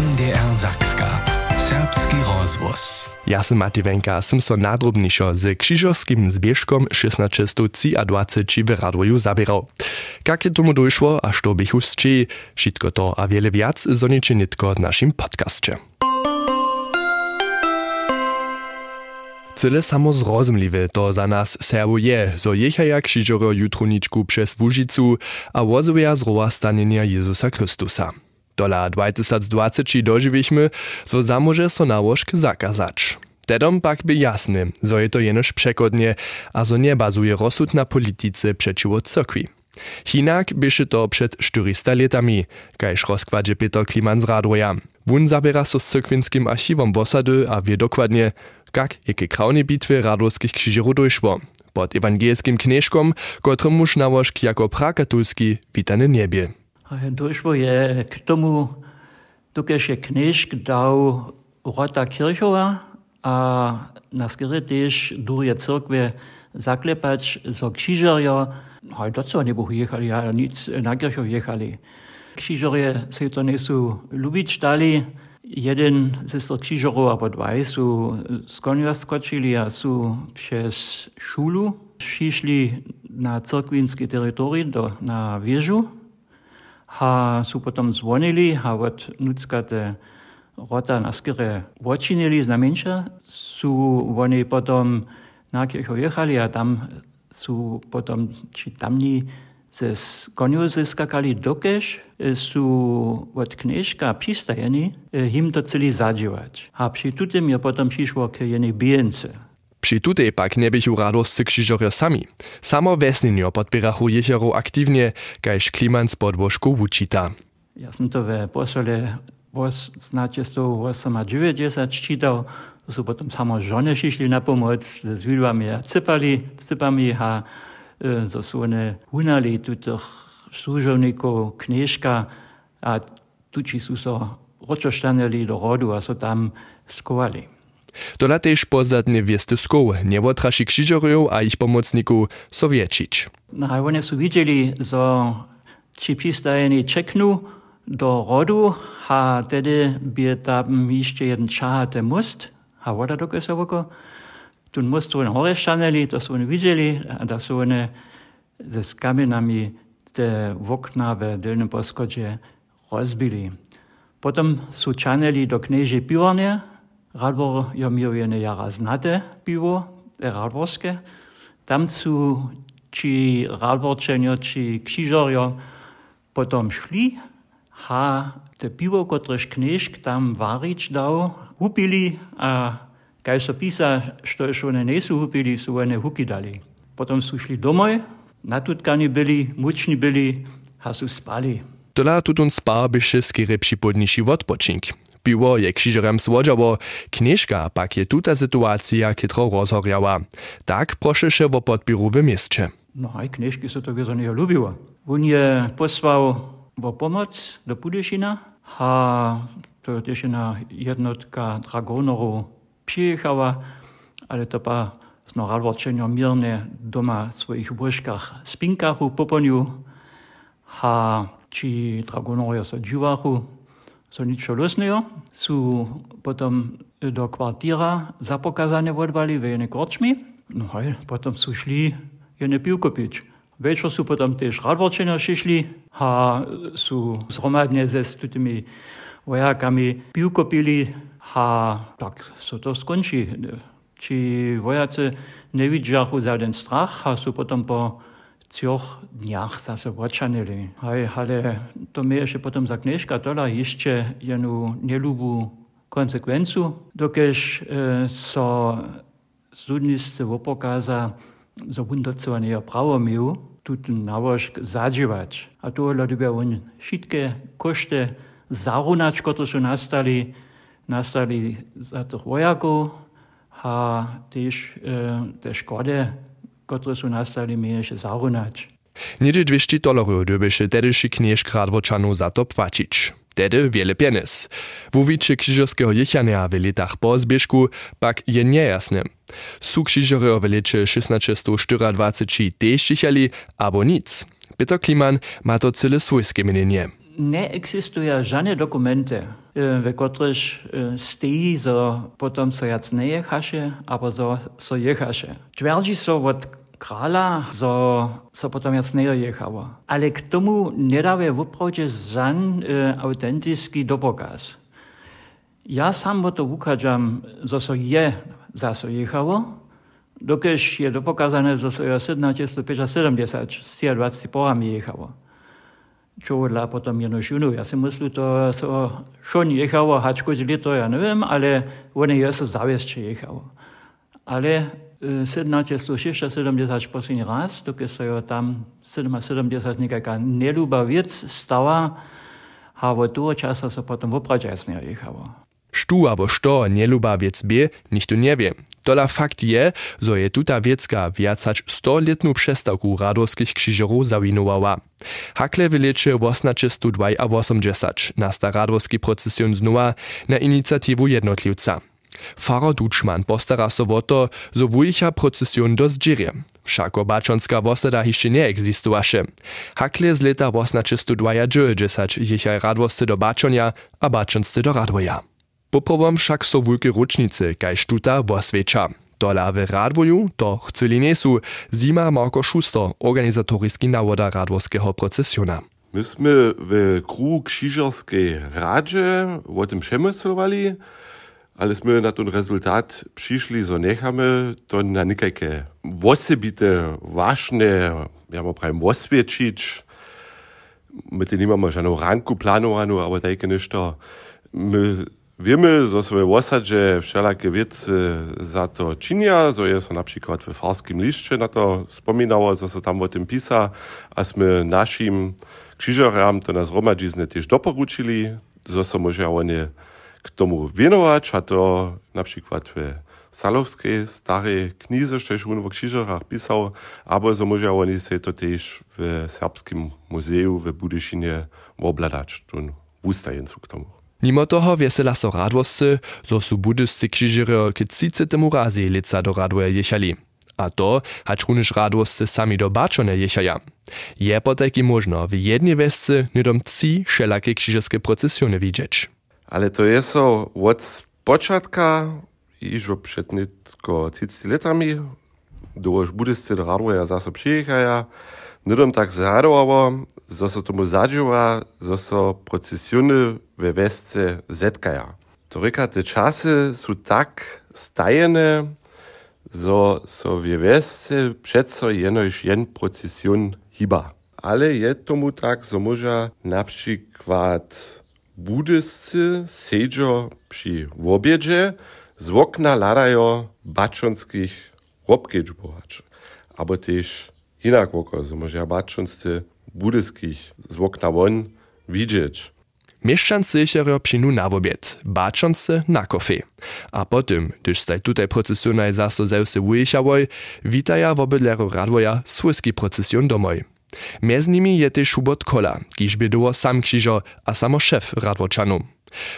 MDR Zakska. Serbski rozvoz. Ja som Mati Venka, som so nadrobnišo s křižovským zbiežkom 16.23 v Radoju zabieral. Kak je tomu došlo a što bych usčí, všetko to a wiele viac zoniče nitko našim podcastče. Cyle samo zrozumliwe to za nas Serbu je, zo jechaja krzyżoro jutruniczku przez Wóżycu, a łozoja zroła stanienia Jezusa Chrystusa. Dola 2020 dożywiśmy, zo zamoże so nałożk zakazać. Tedom pak by jasny, zo je to jenoż przekodnie, a zo nie bazuje rozsud na polityce przeciwko cyrkwi. Hinak byszy to przed 400 latami, kajż rozkładzie Peter Kliman z Radwoja. Wun zabiera so z cyrkwinskim archiwom w a wie dokładnie, jak jakie kraunie bitwy radowskich krzyżerów dojszło. Pod ewangelskim knieżkom, kotrym muż nałożk jako prakatulski witany niebie. Došlo je k tomu, dokaž je knižk dal Rota Kirchova a na skere tiež dúrie zaklepač zo křižarja. Haj, no do co nebo jechali, a nic na Kirchov jechali. Křižarje se to nesu ľubiť stali. Jeden ze sto křižarov, alebo dvaj, sú z konia skočili a sú přes šulu. Šišli na cirkvinský teritorium, na Viežu, ha su potom zvonili, ha od nuckate rota na skire vočinili znamenša, su oni potom na kircho jechali a tam su potom, či tamni ze koniu zyskakali dokež, su od knieżka přistajeni him to celi zadziałać. A przy tym je potom przyszło k jednej bijence. Przy tutej pak nie bychu radoscy krzyżorja sami. Samo wesninio podbierachu jechero aktywnie, kajż kliman z podłożku wučita. Ja sam to we posole was znacie 190 czytał, to są potem samo żony przyszli na pomoc, z widłami cypali, cypami a to są one hunali tutych służowników, knieżka, a tuci są so roczosztaneli do rodu, a so tam skovali. Dola tež pozadne wiestysków, niewotraši krzyżorjów a ich pomocników sowiečić. No, a oni są widzieli, że ci przystajeni czekną do rodu, a wtedy by tam jeszcze jeden czahaty most, a woda do kesowoko, tu most oni hore stanęli, to są oni widzieli, a to są oni ze skamienami te okna w dolnym poskodzie rozbili. Potem są czanęli do knieży piwornie, Radbor jo mi jene jara znate piwo, radborske. Tam su ci radborčenjo, ci krzyżorjo potom šli, ha te piwo, kotrež kniežk tam varič dał, upili, a kaj so pisa, što još one ne su upili, su one huki dali. Potom su šli domoj, natutkani byli, mučni byli, a su spali. Dola tutun spa byše skire připodniši odpočink. Piwo je krzyżerem słodziało, knieżka pak je tuta sytuacja kytro rozhorjała. Tak proszę się o podpiru w mieście. No a knieżki się to wiedzą nie lubiło. On je posłał o pomoc do Pudyszina, a to też jednotka dragonorów przyjechała, ale to pa z naralwarczenia mirne doma w swoich łożkach spinkach poponiu, a ci dragonorie so dziwachu, Sonično Lusniju su potom do kvartira za pokazanje vodbali v ene korčmi, no hej, potem su šli ene pivko pič. Večer su potem tež Radvorčina šišli, ha su zhromadnje ze s tutimi vojakami pivko pili, ha tak so to skonči. Či vojaci ne vidijo v zadnjem strah, ha su potem po цих днях зase почанили. Хай, але то ми ще потім за книжка дала ще яну нелюбу konsekwencu, dokież so sudnictwo wopokaza, e, so wundocowanie ja prawo mił, tutun nałożk zadziwać. A to lodobia on wszystkie koszty zarunać, które są nastali, nastali za tych wojaków, a też e, te szkody, które są nastali, miejeś zarunać. Niedzie 200 dolarów dobysze tedyszy knieżk Radwoczanu za to płacić. Tedy wiele pieniędzy. W uwicie krzyżowskiego jechania w latach po zbieżku pak je niejasne. Su krzyżory w lecie 1624 też jechali, albo nic. Peter Kliman ma to cyle swojskie mienienie. neexistują żadne dokumenty, w których stoi, że potem so jac nie jechaše, albo so jechaše. Twierdzi so od so potem jac nie jechało. Ale k tomu nie daje wprawdzie żaden autentyczny dopokaz. Ja sam o to ukażam, że so je zase jechało, dokiż je dopokazane, że so je 1770 z 20 porami jechało. Čovodla potom jednu žunu. Ja si myslím, to so jechalo, hačko zli to ja neviem, ale oni je so zaviesť, jechalo. Ale 1776 posledný raz, dokud sa jo tam 77 nejaká nelúba vec stala, a od toho časa sa potom opračasne jechalo. Štu abo što nieluba wiec bie, nichto nie wie. Tola fakt je, zo je tuta wiecka viacać 100-letnú przestawku radowskich krzyżerów zawinowała. Hakle w lecie 1882 nasta radowski procesjon znowa na inicjatywę jednotliwca. Faro Duczman postara so o to, zo wujicha procesjon do zdzirje. Všako bačonská vosada hišće nie egzistovaše. Hakle z leta 1892 jichaj radwosty do bačonja, a bačonsty do radwoja. Poprawom však so wulke ročnice, kaž tuta wosveča. Dola w Radwoju to chceli niesu Zima Marko Schuster, organizatoriski nawoda radwowskiego procesjona. Myśmy w krugu krzyżerskiej radzie o tym ali smo na to rezultat prišli z nekami, to na nekajke vosebite, vašne, ja pa pravim, vosvečič, mi te nimamo že na ranku planovano, ali tajke nešto. Mi Vemo, da so v Osadže všelake vece za to činja, so jaz na primer v Farskem lišče na to spominalo, da so tam o tem pisa, a smo našim križarjem to na zromadžizne tež doporučili, da so možje oni. K tomu wienować, a to na przykład w Salowskiej starej knize, też on w krzyżerach pisał, albo że może oni się to też w Serbskim Muzeum w Budyszynie obladać, to w ustajencu k tomu. Mimo toho wiesela so radwosty, zo su budyscy krzyżery k 30. razy lica do radwoje jechali. A to, hacz runisz radwosty sami do baczone jechaja. Je poteki można w jednej wesce nidom trzy wszelakie krzyżerskie procesjony widzieć. Ale to jest od początka, iż przed nitko 30 latami, do już budyscy do radwoja zase przyjechaja, Nidom tak zradowało, zo so tomu zadžiwa, zo so procesiony we wesce zetkaja. To reka, te czasy są tak stajene, zo so we przeco jenoś jen procesjon hiba. Ale je tomu tak, zo może na przykład budyscy sedzio przy obiedzie z okna ladają baczonskich robkiedżbowaczy. Abo też inak oko, zo może baczonscy budyskich z okna won widzieć. Mieszczancy siero przynu na obiad, baczący na kofie. A potem, gdyż staj tutaj procesjonaj zaso zełsy wyjechałoj, witaja w obydleru radwoja słyski procesjon domoj. Między nimi je Szubot Kola, kiż biedoło sam krzyżo, a samo szef radwoczanu.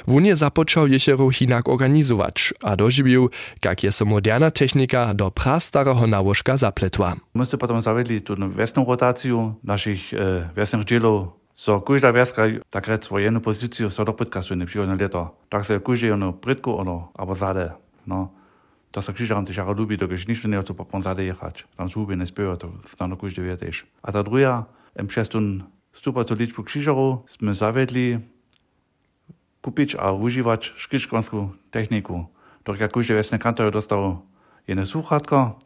Wunie zapoczął jesiero hinak organizować, a dożywił, jak jest moderna technika do prastarego nałożka zapletła. Myśmy potem zawiedli tu wiesną rotację naszych e, wiesnych dzielów, so każda wieska tak rec jedną pozycję so do pytka słyny przychodne leto. Tak se każdy jedną brytku ono, albo zade, no. To se krzyżam też jako lubi, dokiż nikt nie co po zade jechać. Tam zuby nie spiewa, to stano każdy wie też. A ta druga, im przez ten stupa to liczbu krzyżarów, sme zawiedli kupić a używać szkiczkonską techniku. Doch jak każdy wiesny kantor dostał jedno słuchatko,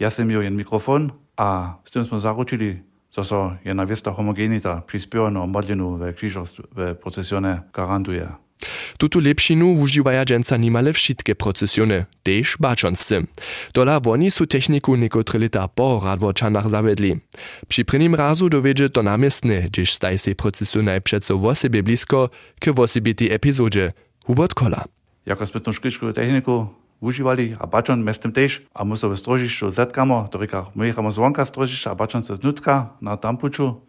ja sam miał jeden mikrofon, a z tym sme zaručili, że so jedna wiesta homogenita przy spiewaniu modlinu w krzyżach w procesjone garantuje. Tutu lepšinu uživaja dženca nimale všetke procesione, tež bačonsce. Dola oni su techniku nekotre leta po radvočanach zavedli. Przy prvním razu dowiedzie to namiestne, gdyż staj se procesionaj přeco v osebe blisko k osobitej epizodže. Hubert Kola. Jako sme tú techniku užívali a bačon mestem tež a musel v strožišću zetkamo, to reka, my jechamo zvonka a bačon se znutka na tampuču,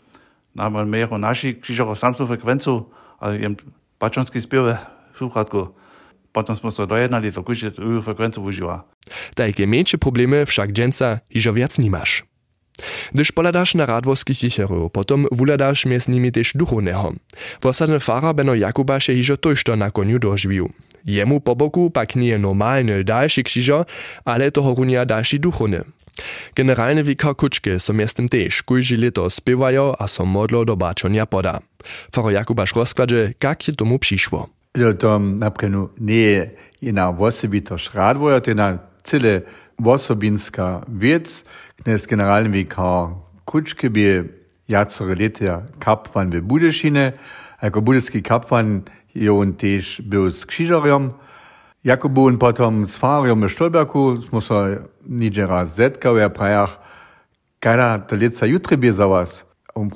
na mero naši križaro samcu frekvencu, ale jem bačonski spiew w słuchatku. Potem smo dojednali, to kuździe tu frekwencję używa. Takie mniejsze problemy wszak dżęca iżo wiac nie masz. Gdyż poladasz na radworskich jicherów, potom wuladasz między nimi też duchownego. Wosadny fara beno Jakuba się hižo tojšto na koniu dożwił. Jemu po boku pak nie normalny dalszy krzyżo, ale toho runia dalszy duchowny. Generalni vikar Kučke so mjestem tež, kujži leto spivajo, a so modlo do bačonja poda. Faro Jakubaš rozkladže, kak je tomu přišlo. Jo, tam naprijenu ne je na osobitoš radvoja, te na cele osobinska vec, knez generalni vikar Kučke bi jacore leta kapvan v Budešine, ako budeški kapvan je on tež bil s kšižarjem, Jako byłem potem z Fariom w Stolberku, smo se niđe raz zetkali, a prajach, kada to lica jutri bi za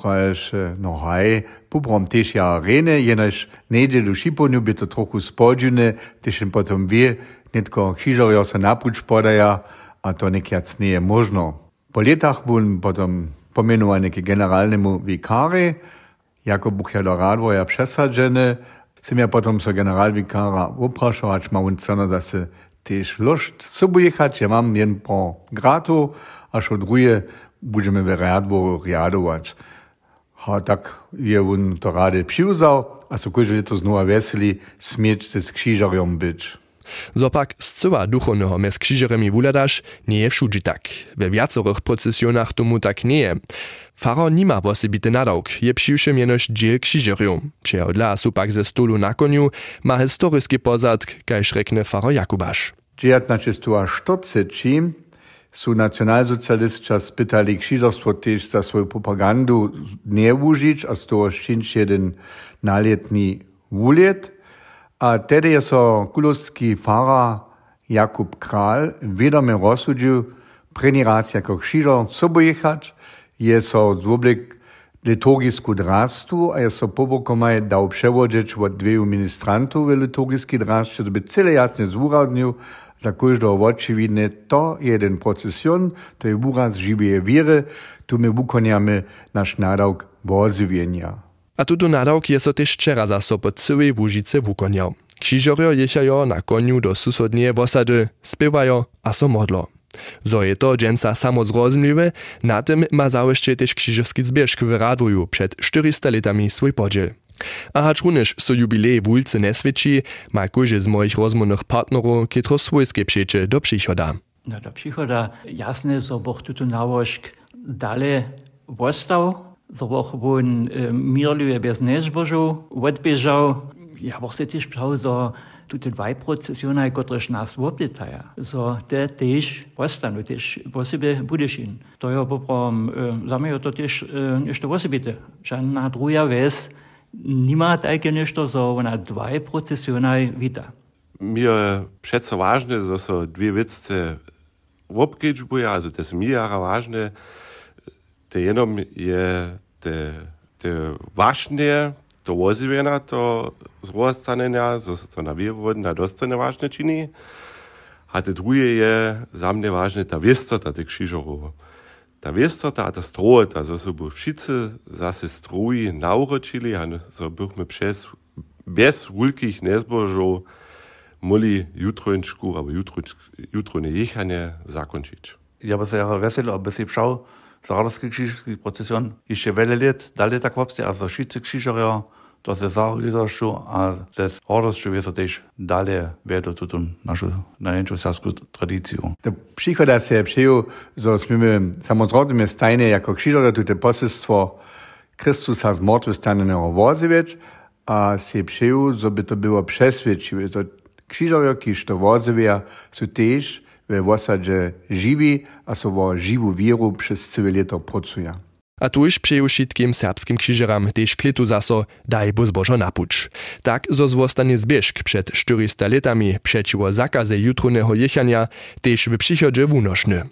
praješ, no haj, pubrom tež ja rene, jenož neđe do Šiponju bi to trochu spodžune, tež im potom wie, netko kšižarjo se napuč podaja, a to nekjac nije možno. Po letach bym potom pomenoval neki generalnemu vikari, jako buch ja do radvoja přesadžene, Sem ja potom so generalvikara uprašal, ač ma unceno, da se tež lošt sobu jechać, ja mam jen po gratu, a šo druje budeme v Radboru riadować. A tak je on to rade přiuzal, a so kože leto znova veseli smieť se s křižarjom byč. Zopak zcyła duchownego mez krzyżeremi wuladasz nie je wszudzi tak. We wiacorych procesjonach tomu tak nie je. Faro nima wosebity nadawk, je přiwšem jenož dziel krzyżerium. Przeodla su pak ze stolu na koniu ma historyski pozadk, kajż rekne faro Jakubasz. Džijat na čistu a štoceči su nacionalsocialistka spytali krzyżerstwo też za swoją propagandu nie użyć, a z szczęść jeden naletni wulet. A tedy so kulowski fara Jakub Kral wiadome rozsudził preni raz jako krzyżer sobą jechać, je so złoblik liturgisku drastu, a je so pobokomaj dał przewodzić od dwiju ministrantów w liturgiski drast, żeby cyle jasnie zúradnił, za każdego očividne, to je jeden procesjon, to je uraz živé viery, tu my wukoniamy nasz nadawk wozywienia. A tuto nadawk je so też wczera za so po całej Łużyce wukoniał. Krzyżorio jechajo na koniu do susodnie wosady, spiewajo a so modlo. Zo je to dżęca samo zrozumliwe, na tym ma załeszcze też krzyżowski zbieżk w Radwoju przed 400 latami swój podziel. A hacz runysz so jubilej wulce nesvědčí, ma kóže z moich rozmownych partnerów kietro swojskie przecie do przychoda. No do przychoda jasne, so boch tuto nałożk dalej wostał, so boch won e, mirluje bez nezbożu, odbieżał, ja boch se też pšał, so tute dvaj procesiona, kotrež nas wopletaja. So te tež postanu, tež v sebe budešin. To je poprom, e, za mě to tež e, nešto v sebite. Žádná druhá vec nima také nešto, so ona dvaj procesiona vita. Mir přece ważne, że so dwie witzce obkedžbuje, also to mi jara те jenom je те, те важне, то озивена, то зростаненя, зо се то на виродна достане важне чини. A te druge je za mne važne ta vestota te kšižorova. Ta vestota, ta strojota, so se bo všice zase stroji nauročili, a so bohme přes, bez velikih nezbožov moli jutrojnšku, abo jutrojne jehanje zakončič. Ja, pa se ja veselo, a si šel Zaradowski krzyżowski procesjon jeszcze wiele lat dalej tak wopstie, a wszyscy krzyżowie to se zarydoszczu, a te hordoszczu jest też dalej wiedo tutun naszą największą serbską tradycję. To przychoda się przyjął, że myśmy samozrodnie stajne jako krzyżowie tute poselstwo Chrystusa z martwychwstanego wozywieć, a się przyjął, żeby to było przesvědčivé, że krzyżowie, którzy to są też w zasadzie żywi, a so wo żywą wieru przez całe lato pracują. A tuż přeju všetkým serbskim krzyżeram też klitu zaso daj bo zbożo napuč. Tak zo zwostanie zbieżk przed 400 latami przeciwo zakaze jutronego jechania też w przychodzie wunoszny.